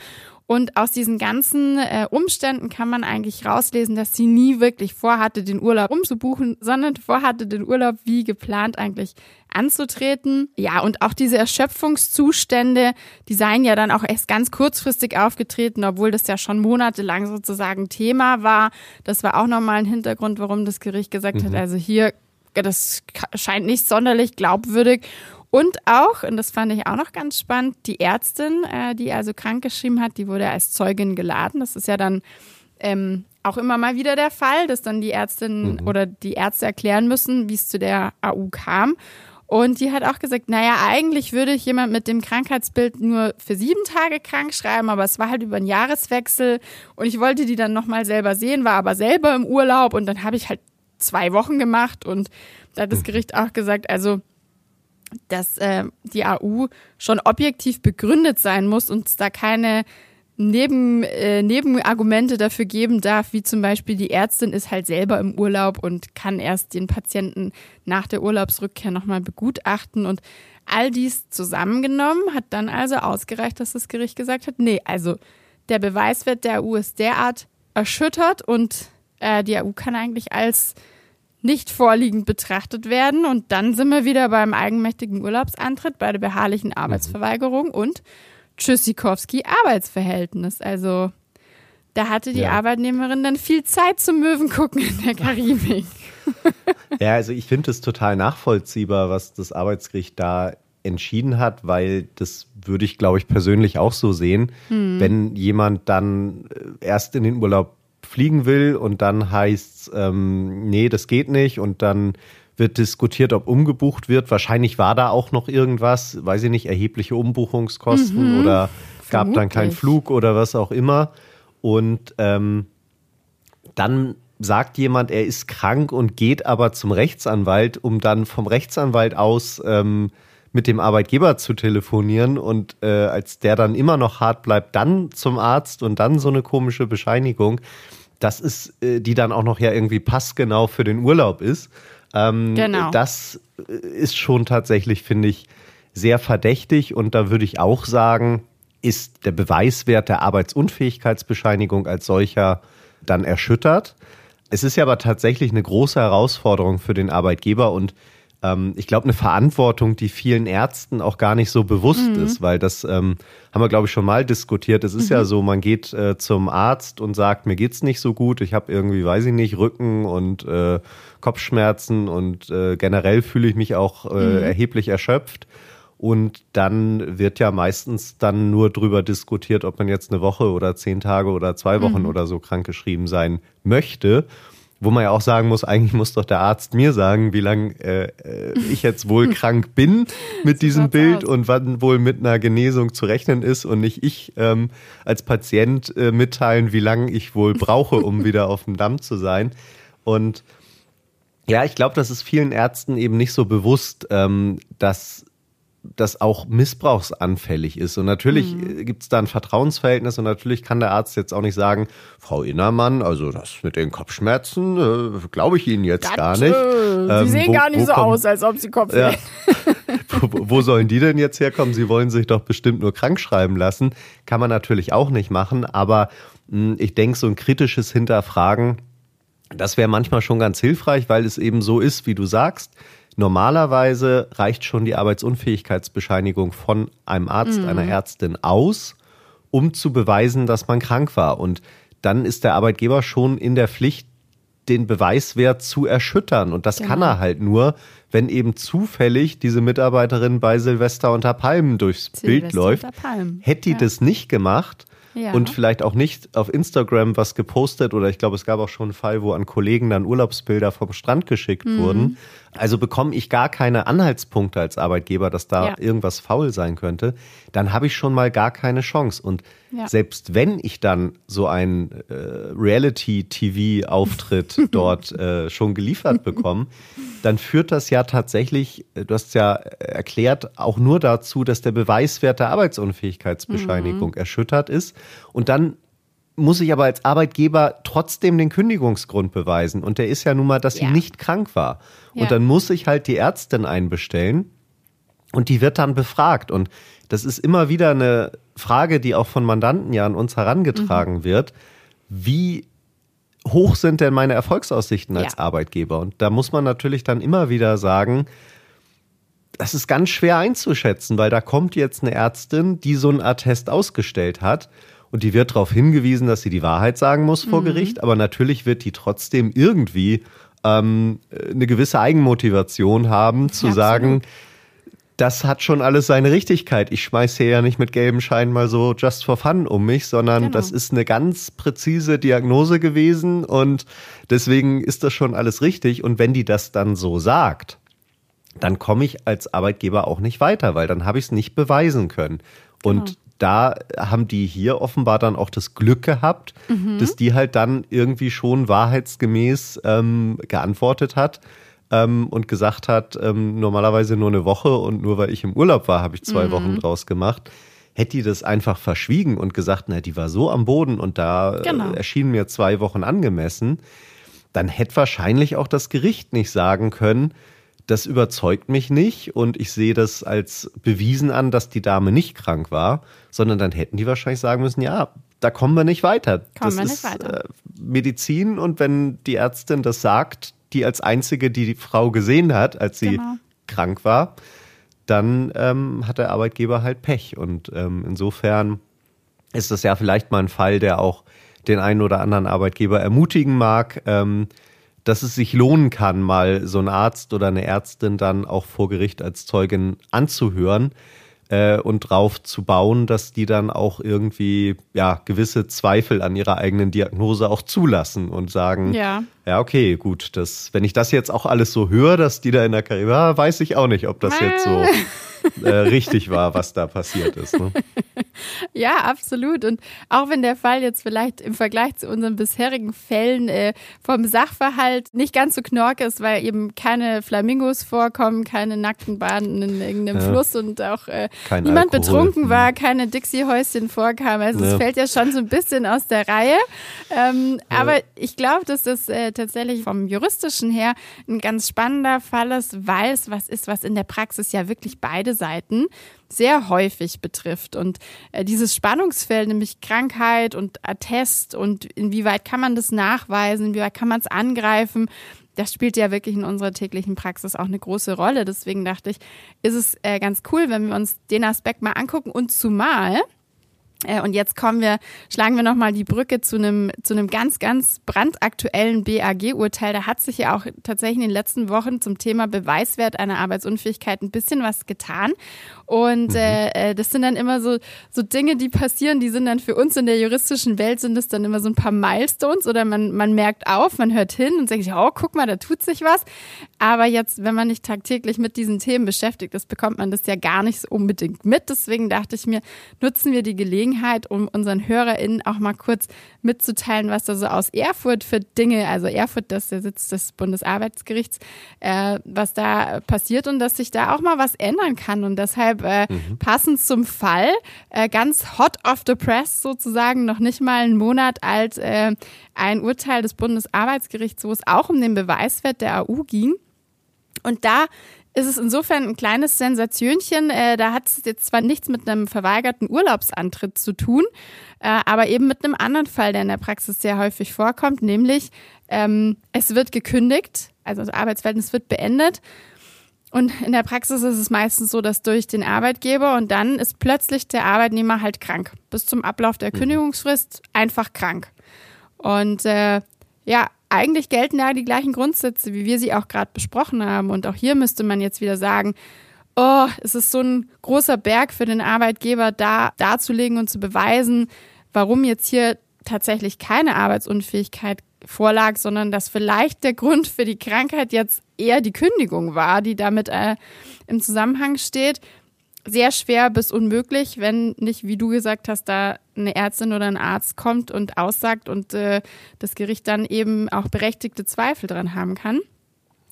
S2: Und aus diesen ganzen äh, Umständen kann man eigentlich rauslesen, dass sie nie wirklich vorhatte, den Urlaub umzubuchen, sondern vorhatte, den Urlaub wie geplant eigentlich anzutreten. Ja, und auch diese Erschöpfungszustände, die seien ja dann auch erst ganz kurzfristig aufgetreten, obwohl das ja schon monatelang sozusagen Thema war. Das war auch nochmal ein Hintergrund, warum das Gericht gesagt mhm. hat, also hier, das scheint nicht sonderlich glaubwürdig. Und auch, und das fand ich auch noch ganz spannend, die Ärztin, äh, die also krankgeschrieben hat, die wurde als Zeugin geladen. Das ist ja dann ähm, auch immer mal wieder der Fall, dass dann die Ärztin mhm. oder die Ärzte erklären müssen, wie es zu der AU kam. Und die hat auch gesagt, naja, eigentlich würde ich jemand mit dem Krankheitsbild nur für sieben Tage krank schreiben, aber es war halt über einen Jahreswechsel und ich wollte die dann nochmal selber sehen, war aber selber im Urlaub und dann habe ich halt zwei Wochen gemacht und da hat das mhm. Gericht auch gesagt, also dass äh, die AU schon objektiv begründet sein muss und es da keine Neben, äh, Nebenargumente dafür geben darf, wie zum Beispiel die Ärztin ist halt selber im Urlaub und kann erst den Patienten nach der Urlaubsrückkehr nochmal begutachten. Und all dies zusammengenommen hat dann also ausgereicht, dass das Gericht gesagt hat, nee, also der Beweiswert der AU ist derart erschüttert und äh, die AU kann eigentlich als nicht vorliegend betrachtet werden. Und dann sind wir wieder beim eigenmächtigen Urlaubsantritt, bei der beharrlichen Arbeitsverweigerung und Tschüssikowski Arbeitsverhältnis. Also da hatte die ja. Arbeitnehmerin dann viel Zeit zum Möwen gucken in der Karibik.
S1: ja, also ich finde es total nachvollziehbar, was das Arbeitsgericht da entschieden hat, weil das würde ich, glaube ich, persönlich auch so sehen. Hm. Wenn jemand dann äh, erst in den Urlaub fliegen will und dann heißt ähm, nee, das geht nicht und dann wird diskutiert, ob umgebucht wird. Wahrscheinlich war da auch noch irgendwas, weiß ich nicht, erhebliche Umbuchungskosten mhm, oder gab vermutlich. dann keinen Flug oder was auch immer. Und ähm, dann sagt jemand, er ist krank und geht aber zum Rechtsanwalt, um dann vom Rechtsanwalt aus ähm, mit dem Arbeitgeber zu telefonieren und äh, als der dann immer noch hart bleibt, dann zum Arzt und dann so eine komische Bescheinigung, das ist, äh, die dann auch noch ja irgendwie passgenau für den Urlaub ist. Ähm, genau. Das äh, ist schon tatsächlich, finde ich, sehr verdächtig und da würde ich auch sagen, ist der Beweiswert der Arbeitsunfähigkeitsbescheinigung als solcher dann erschüttert. Es ist ja aber tatsächlich eine große Herausforderung für den Arbeitgeber und ähm, ich glaube, eine Verantwortung, die vielen Ärzten auch gar nicht so bewusst mhm. ist, weil das ähm, haben wir, glaube ich, schon mal diskutiert. Es ist mhm. ja so, man geht äh, zum Arzt und sagt, mir geht's nicht so gut, ich habe irgendwie, weiß ich nicht, Rücken und äh, Kopfschmerzen und äh, generell fühle ich mich auch äh, mhm. erheblich erschöpft. Und dann wird ja meistens dann nur drüber diskutiert, ob man jetzt eine Woche oder zehn Tage oder zwei Wochen mhm. oder so krankgeschrieben sein möchte. Wo man ja auch sagen muss, eigentlich muss doch der Arzt mir sagen, wie lange äh, äh, ich jetzt wohl krank bin mit diesem Bild aus. und wann wohl mit einer Genesung zu rechnen ist und nicht ich ähm, als Patient äh, mitteilen, wie lange ich wohl brauche, um wieder auf dem Damm zu sein. Und ja, ich glaube, das ist vielen Ärzten eben nicht so bewusst, ähm, dass das auch missbrauchsanfällig ist. Und natürlich mhm. gibt es da ein Vertrauensverhältnis und natürlich kann der Arzt jetzt auch nicht sagen, Frau Innermann, also das mit den Kopfschmerzen, äh, glaube ich Ihnen jetzt das, gar nicht. Äh,
S2: Sie ähm, sehen wo, gar nicht so aus, als ob Sie Kopfschmerzen
S1: ja. wo, wo sollen die denn jetzt herkommen? Sie wollen sich doch bestimmt nur krank schreiben lassen. Kann man natürlich auch nicht machen, aber mh, hm, ich denke, so ein kritisches Hinterfragen, das wäre manchmal schon ganz hilfreich, weil es eben so ist, wie du sagst Normalerweise reicht schon die Arbeitsunfähigkeitsbescheinigung von einem Arzt, mhm. einer Ärztin aus, um zu beweisen, dass man krank war. Und dann ist der Arbeitgeber schon in der Pflicht, den Beweiswert zu erschüttern. Und das genau. kann er halt nur, wenn eben zufällig diese Mitarbeiterin bei Silvester unter Palmen durchs Silvester Bild läuft. Hätte die ja. das nicht gemacht, ja. und vielleicht auch nicht auf Instagram was gepostet oder ich glaube, es gab auch schon einen Fall, wo an Kollegen dann Urlaubsbilder vom Strand geschickt mhm. wurden. Also bekomme ich gar keine Anhaltspunkte als Arbeitgeber, dass da ja. irgendwas faul sein könnte, dann habe ich schon mal gar keine Chance. Und ja. selbst wenn ich dann so einen äh, Reality-TV-Auftritt dort äh, schon geliefert bekomme, dann führt das ja tatsächlich, äh, du hast ja erklärt, auch nur dazu, dass der Beweiswert der Arbeitsunfähigkeitsbescheinigung mhm. erschüttert ist. Und dann muss ich aber als Arbeitgeber trotzdem den Kündigungsgrund beweisen. Und der ist ja nun mal, dass ja. sie nicht krank war. Ja. Und dann muss ich halt die Ärztin einbestellen. Und die wird dann befragt. Und das ist immer wieder eine Frage, die auch von Mandanten ja an uns herangetragen mhm. wird. Wie hoch sind denn meine Erfolgsaussichten als ja. Arbeitgeber? Und da muss man natürlich dann immer wieder sagen, das ist ganz schwer einzuschätzen, weil da kommt jetzt eine Ärztin, die so einen Attest ausgestellt hat und die wird darauf hingewiesen, dass sie die Wahrheit sagen muss vor mhm. Gericht, aber natürlich wird die trotzdem irgendwie ähm, eine gewisse Eigenmotivation haben, zu ja, sagen, das hat schon alles seine Richtigkeit. Ich schmeiße hier ja nicht mit gelben Scheinen mal so just for fun um mich, sondern genau. das ist eine ganz präzise Diagnose gewesen und deswegen ist das schon alles richtig. Und wenn die das dann so sagt, dann komme ich als Arbeitgeber auch nicht weiter, weil dann habe ich es nicht beweisen können. Und genau. Da haben die hier offenbar dann auch das Glück gehabt, mhm. dass die halt dann irgendwie schon wahrheitsgemäß ähm, geantwortet hat ähm, und gesagt hat, ähm, normalerweise nur eine Woche und nur weil ich im Urlaub war, habe ich zwei mhm. Wochen draus gemacht. Hätte die das einfach verschwiegen und gesagt, na, die war so am Boden und da äh, genau. erschienen mir zwei Wochen angemessen, dann hätte wahrscheinlich auch das Gericht nicht sagen können, das überzeugt mich nicht und ich sehe das als bewiesen an, dass die Dame nicht krank war, sondern dann hätten die wahrscheinlich sagen müssen, ja, da kommen wir nicht weiter.
S2: Kommen das wir nicht ist weiter.
S1: Äh, Medizin und wenn die Ärztin das sagt, die als einzige, die die Frau gesehen hat, als sie genau. krank war, dann ähm, hat der Arbeitgeber halt Pech. Und ähm, insofern ist das ja vielleicht mal ein Fall, der auch den einen oder anderen Arbeitgeber ermutigen mag, ähm, dass es sich lohnen kann, mal so einen Arzt oder eine Ärztin dann auch vor Gericht als Zeugin anzuhören äh, und drauf zu bauen, dass die dann auch irgendwie ja gewisse Zweifel an ihrer eigenen Diagnose auch zulassen und sagen, ja, ja okay, gut, das, wenn ich das jetzt auch alles so höre, dass die da in der Karriere, weiß ich auch nicht, ob das jetzt so äh, richtig war, was da passiert ist. Ne?
S2: Ja, absolut. Und auch wenn der Fall jetzt vielleicht im Vergleich zu unseren bisherigen Fällen äh, vom Sachverhalt nicht ganz so knorke ist, weil eben keine Flamingos vorkommen, keine nackten Bahnen in irgendeinem ja. Fluss und auch äh, niemand Alkohol. betrunken mhm. war, keine Dixie-Häuschen vorkam. Also es fällt ja schon so ein bisschen aus der Reihe. Ähm, ja. Aber ich glaube, dass das äh, tatsächlich vom juristischen her ein ganz spannender Fall ist, weil es was ist, was in der Praxis ja wirklich beide Seiten sehr häufig betrifft. Und äh, dieses Spannungsfeld, nämlich Krankheit und Attest und inwieweit kann man das nachweisen, inwieweit kann man es angreifen, das spielt ja wirklich in unserer täglichen Praxis auch eine große Rolle. Deswegen dachte ich, ist es äh, ganz cool, wenn wir uns den Aspekt mal angucken und zumal und jetzt kommen wir, schlagen wir nochmal die Brücke zu einem, zu einem ganz, ganz brandaktuellen BAG-Urteil. Da hat sich ja auch tatsächlich in den letzten Wochen zum Thema Beweiswert einer Arbeitsunfähigkeit ein bisschen was getan. Und mhm. äh, äh, das sind dann immer so, so Dinge, die passieren, die sind dann für uns in der juristischen Welt sind es dann immer so ein paar Milestones oder man, man merkt auf, man hört hin und sagt, oh, guck mal, da tut sich was. Aber jetzt, wenn man nicht tagtäglich mit diesen Themen beschäftigt ist, bekommt man das ja gar nicht so unbedingt mit. Deswegen dachte ich mir, nutzen wir die Gelegenheit, Gelegenheit, um unseren HörerInnen auch mal kurz mitzuteilen, was da so aus Erfurt für Dinge, also Erfurt, das ist der Sitz des Bundesarbeitsgerichts, äh, was da passiert und dass sich da auch mal was ändern kann. Und deshalb äh, mhm. passend zum Fall, äh, ganz hot off the press sozusagen, noch nicht mal einen Monat alt, äh, ein Urteil des Bundesarbeitsgerichts, wo es auch um den Beweiswert der AU ging. Und da ist es insofern ein kleines Sensationchen. Äh, da hat es jetzt zwar nichts mit einem verweigerten Urlaubsantritt zu tun, äh, aber eben mit einem anderen Fall, der in der Praxis sehr häufig vorkommt, nämlich ähm, es wird gekündigt, also das Arbeitsverhältnis wird beendet. Und in der Praxis ist es meistens so, dass durch den Arbeitgeber und dann ist plötzlich der Arbeitnehmer halt krank. Bis zum Ablauf der mhm. Kündigungsfrist einfach krank. Und äh, ja, eigentlich gelten da die gleichen Grundsätze, wie wir sie auch gerade besprochen haben. Und auch hier müsste man jetzt wieder sagen, oh, es ist so ein großer Berg für den Arbeitgeber, da darzulegen und zu beweisen, warum jetzt hier tatsächlich keine Arbeitsunfähigkeit vorlag, sondern dass vielleicht der Grund für die Krankheit jetzt eher die Kündigung war, die damit äh, im Zusammenhang steht sehr schwer bis unmöglich, wenn nicht, wie du gesagt hast, da eine Ärztin oder ein Arzt kommt und aussagt und äh, das Gericht dann eben auch berechtigte Zweifel dran haben kann.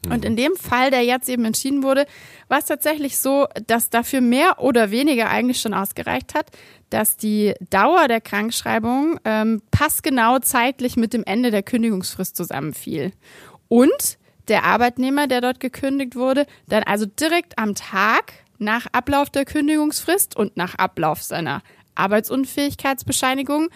S2: Und in dem Fall, der jetzt eben entschieden wurde, war es tatsächlich so, dass dafür mehr oder weniger eigentlich schon ausgereicht hat, dass die Dauer der Krankschreibung ähm, passgenau zeitlich mit dem Ende der Kündigungsfrist zusammenfiel. Und der Arbeitnehmer, der dort gekündigt wurde, dann also direkt am Tag nach Ablauf der Kündigungsfrist und nach Ablauf seiner Arbeitsunfähigkeitsbescheinigung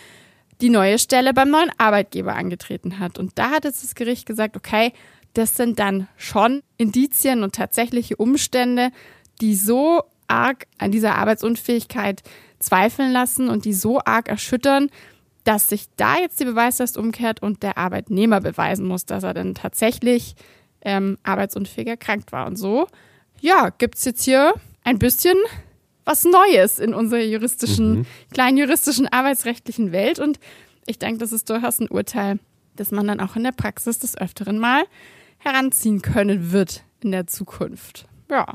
S2: die neue Stelle beim neuen Arbeitgeber angetreten hat. Und da hat jetzt das Gericht gesagt, okay, das sind dann schon Indizien und tatsächliche Umstände, die so arg an dieser Arbeitsunfähigkeit zweifeln lassen und die so arg erschüttern, dass sich da jetzt die Beweislast umkehrt und der Arbeitnehmer beweisen muss, dass er dann tatsächlich ähm, arbeitsunfähig erkrankt war. Und so, ja, gibt es jetzt hier ein bisschen was Neues in unserer juristischen, mhm. kleinen juristischen arbeitsrechtlichen Welt. Und ich denke, das ist durchaus ein Urteil, das man dann auch in der Praxis des Öfteren mal heranziehen können wird in der Zukunft. Ja.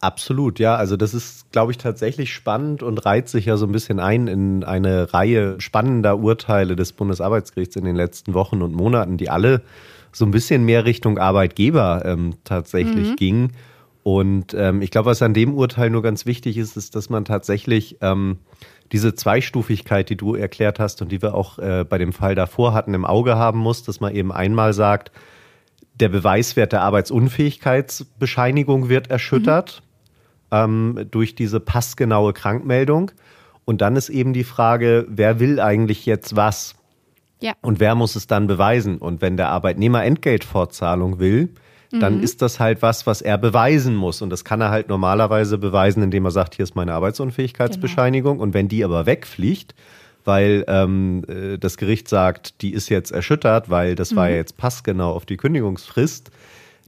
S1: Absolut, ja. Also das ist, glaube ich, tatsächlich spannend und reiht sich ja so ein bisschen ein in eine Reihe spannender Urteile des Bundesarbeitsgerichts in den letzten Wochen und Monaten, die alle so ein bisschen mehr Richtung Arbeitgeber ähm, tatsächlich mhm. gingen. Und ähm, ich glaube, was an dem Urteil nur ganz wichtig ist, ist, dass man tatsächlich ähm, diese Zweistufigkeit, die du erklärt hast und die wir auch äh, bei dem Fall davor hatten, im Auge haben muss, dass man eben einmal sagt, der Beweiswert der Arbeitsunfähigkeitsbescheinigung wird erschüttert mhm. ähm, durch diese passgenaue Krankmeldung. Und dann ist eben die Frage, wer will eigentlich jetzt was? Ja. Und wer muss es dann beweisen? Und wenn der Arbeitnehmer Entgeltfortzahlung will, dann mhm. ist das halt was, was er beweisen muss. Und das kann er halt normalerweise beweisen, indem er sagt, hier ist meine Arbeitsunfähigkeitsbescheinigung. Genau. Und wenn die aber wegfliegt, weil ähm, äh, das Gericht sagt, die ist jetzt erschüttert, weil das mhm. war ja jetzt passgenau auf die Kündigungsfrist,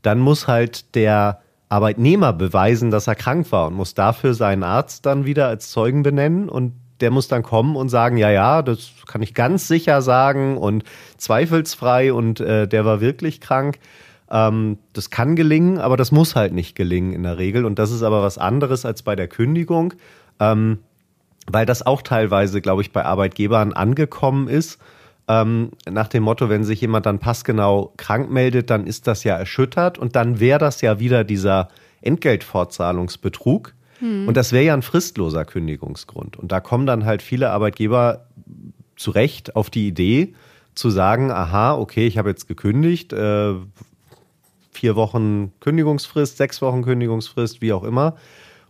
S1: dann muss halt der Arbeitnehmer beweisen, dass er krank war und muss dafür seinen Arzt dann wieder als Zeugen benennen und der muss dann kommen und sagen, ja, ja, das kann ich ganz sicher sagen und zweifelsfrei und äh, der war wirklich krank. Ähm, das kann gelingen, aber das muss halt nicht gelingen in der Regel. Und das ist aber was anderes als bei der Kündigung. Ähm, weil das auch teilweise, glaube ich, bei Arbeitgebern angekommen ist. Ähm, nach dem Motto, wenn sich jemand dann passgenau krank meldet, dann ist das ja erschüttert und dann wäre das ja wieder dieser Entgeltfortzahlungsbetrug. Hm. Und das wäre ja ein fristloser Kündigungsgrund. Und da kommen dann halt viele Arbeitgeber zu Recht auf die Idee zu sagen, aha, okay, ich habe jetzt gekündigt, äh, vier Wochen Kündigungsfrist, sechs Wochen Kündigungsfrist, wie auch immer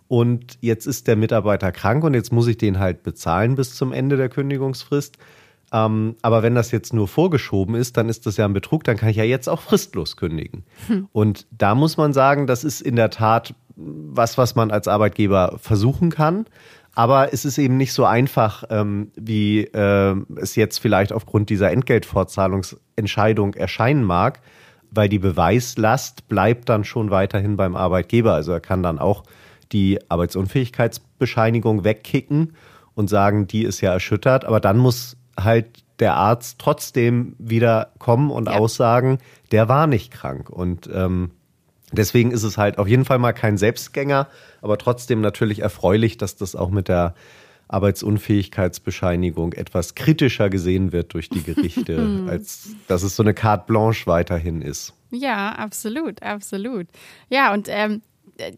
S1: und jetzt ist der Mitarbeiter krank und jetzt muss ich den halt bezahlen bis zum Ende der Kündigungsfrist. Ähm, aber wenn das jetzt nur vorgeschoben ist, dann ist das ja ein Betrug, dann kann ich ja jetzt auch fristlos kündigen. Hm. Und da muss man sagen, das ist in der Tat was, was man als Arbeitgeber versuchen kann. Aber es ist eben nicht so einfach, ähm, wie äh, es jetzt vielleicht aufgrund dieser Entgeltfortzahlungsentscheidung erscheinen mag, weil die Beweislast bleibt dann schon weiterhin beim Arbeitgeber. Also er kann dann auch die Arbeitsunfähigkeitsbescheinigung wegkicken und sagen, die ist ja erschüttert, aber dann muss halt der Arzt trotzdem wieder kommen und ja. aussagen, der war nicht krank. Und ähm, deswegen ist es halt auf jeden Fall mal kein Selbstgänger, aber trotzdem natürlich erfreulich, dass das auch mit der Arbeitsunfähigkeitsbescheinigung etwas kritischer gesehen wird durch die Gerichte, als dass es so eine Carte Blanche weiterhin ist.
S2: Ja, absolut, absolut. Ja, und ähm,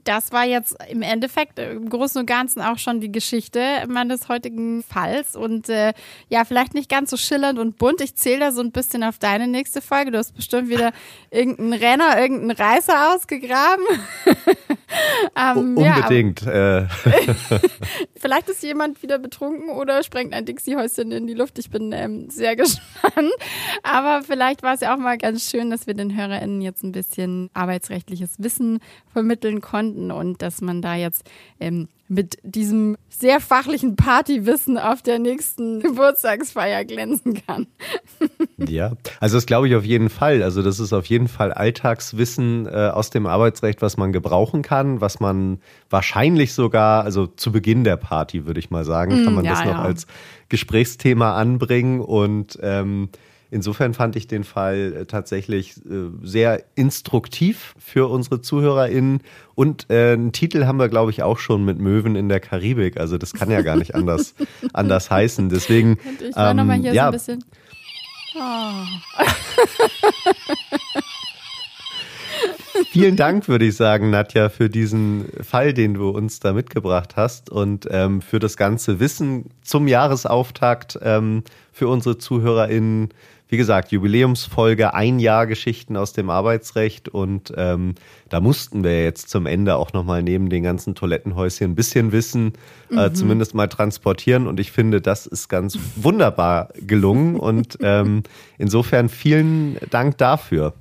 S2: das war jetzt im Endeffekt äh, im Großen und Ganzen auch schon die Geschichte meines heutigen Falls. Und äh, ja, vielleicht nicht ganz so schillernd und bunt. Ich zähle da so ein bisschen auf deine nächste Folge. Du hast bestimmt wieder irgendeinen Renner, irgendeinen Reißer ausgegraben.
S1: ähm, Unbedingt. Ja, äh.
S2: vielleicht ist jemand wieder betrunken oder sprengt ein Dixie-Häuschen in die Luft. Ich bin ähm, sehr gespannt. Aber vielleicht war es ja auch mal ganz schön, dass wir den HörerInnen jetzt ein bisschen arbeitsrechtliches Wissen vermitteln konnten und dass man da jetzt ähm, mit diesem sehr fachlichen Partywissen auf der nächsten Geburtstagsfeier glänzen kann.
S1: ja, also das glaube ich auf jeden Fall. Also das ist auf jeden Fall Alltagswissen äh, aus dem Arbeitsrecht, was man gebrauchen kann, was man wahrscheinlich sogar, also zu Beginn der Party würde ich mal sagen, kann mm, man ja, das noch ja. als Gesprächsthema anbringen und ähm, Insofern fand ich den Fall äh, tatsächlich äh, sehr instruktiv für unsere ZuhörerInnen. Und äh, einen Titel haben wir, glaube ich, auch schon mit Möwen in der Karibik. Also das kann ja gar nicht anders, anders heißen. Deswegen. Und ich war ähm, nochmal hier ja. so ein bisschen. Oh. Vielen Dank, würde ich sagen, Nadja, für diesen Fall, den du uns da mitgebracht hast und ähm, für das ganze Wissen zum Jahresauftakt ähm, für unsere ZuhörerInnen wie gesagt, Jubiläumsfolge, ein Jahr Geschichten aus dem Arbeitsrecht und ähm, da mussten wir jetzt zum Ende auch nochmal neben den ganzen Toilettenhäuschen ein bisschen Wissen äh, mhm. zumindest mal transportieren und ich finde, das ist ganz wunderbar gelungen und ähm, insofern vielen Dank dafür.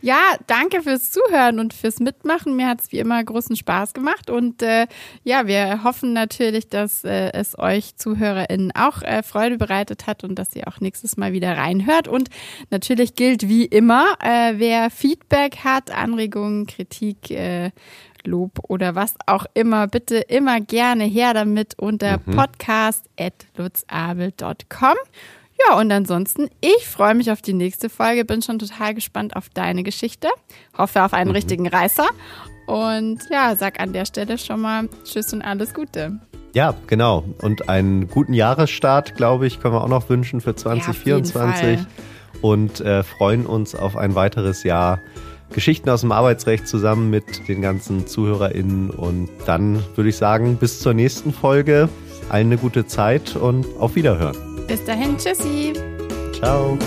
S2: Ja, danke fürs Zuhören und fürs Mitmachen. Mir hat es wie immer großen Spaß gemacht. Und äh, ja, wir hoffen natürlich, dass äh, es euch ZuhörerInnen auch äh, Freude bereitet hat und dass ihr auch nächstes Mal wieder reinhört. Und natürlich gilt wie immer, äh, wer Feedback hat, Anregungen, Kritik, äh, Lob oder was auch immer, bitte immer gerne her damit unter mhm. podcast.lutzabel.com. Ja, und ansonsten, ich freue mich auf die nächste Folge, bin schon total gespannt auf deine Geschichte, hoffe auf einen mhm. richtigen Reißer und ja, sag an der Stelle schon mal Tschüss und alles Gute.
S1: Ja, genau. Und einen guten Jahresstart, glaube ich, können wir auch noch wünschen für 2024 ja, und äh, freuen uns auf ein weiteres Jahr. Geschichten aus dem Arbeitsrecht zusammen mit den ganzen ZuhörerInnen. Und dann würde ich sagen, bis zur nächsten Folge. Allen eine gute Zeit und auf Wiederhören.
S2: Bis dahin, tschüssi.
S1: Ciao.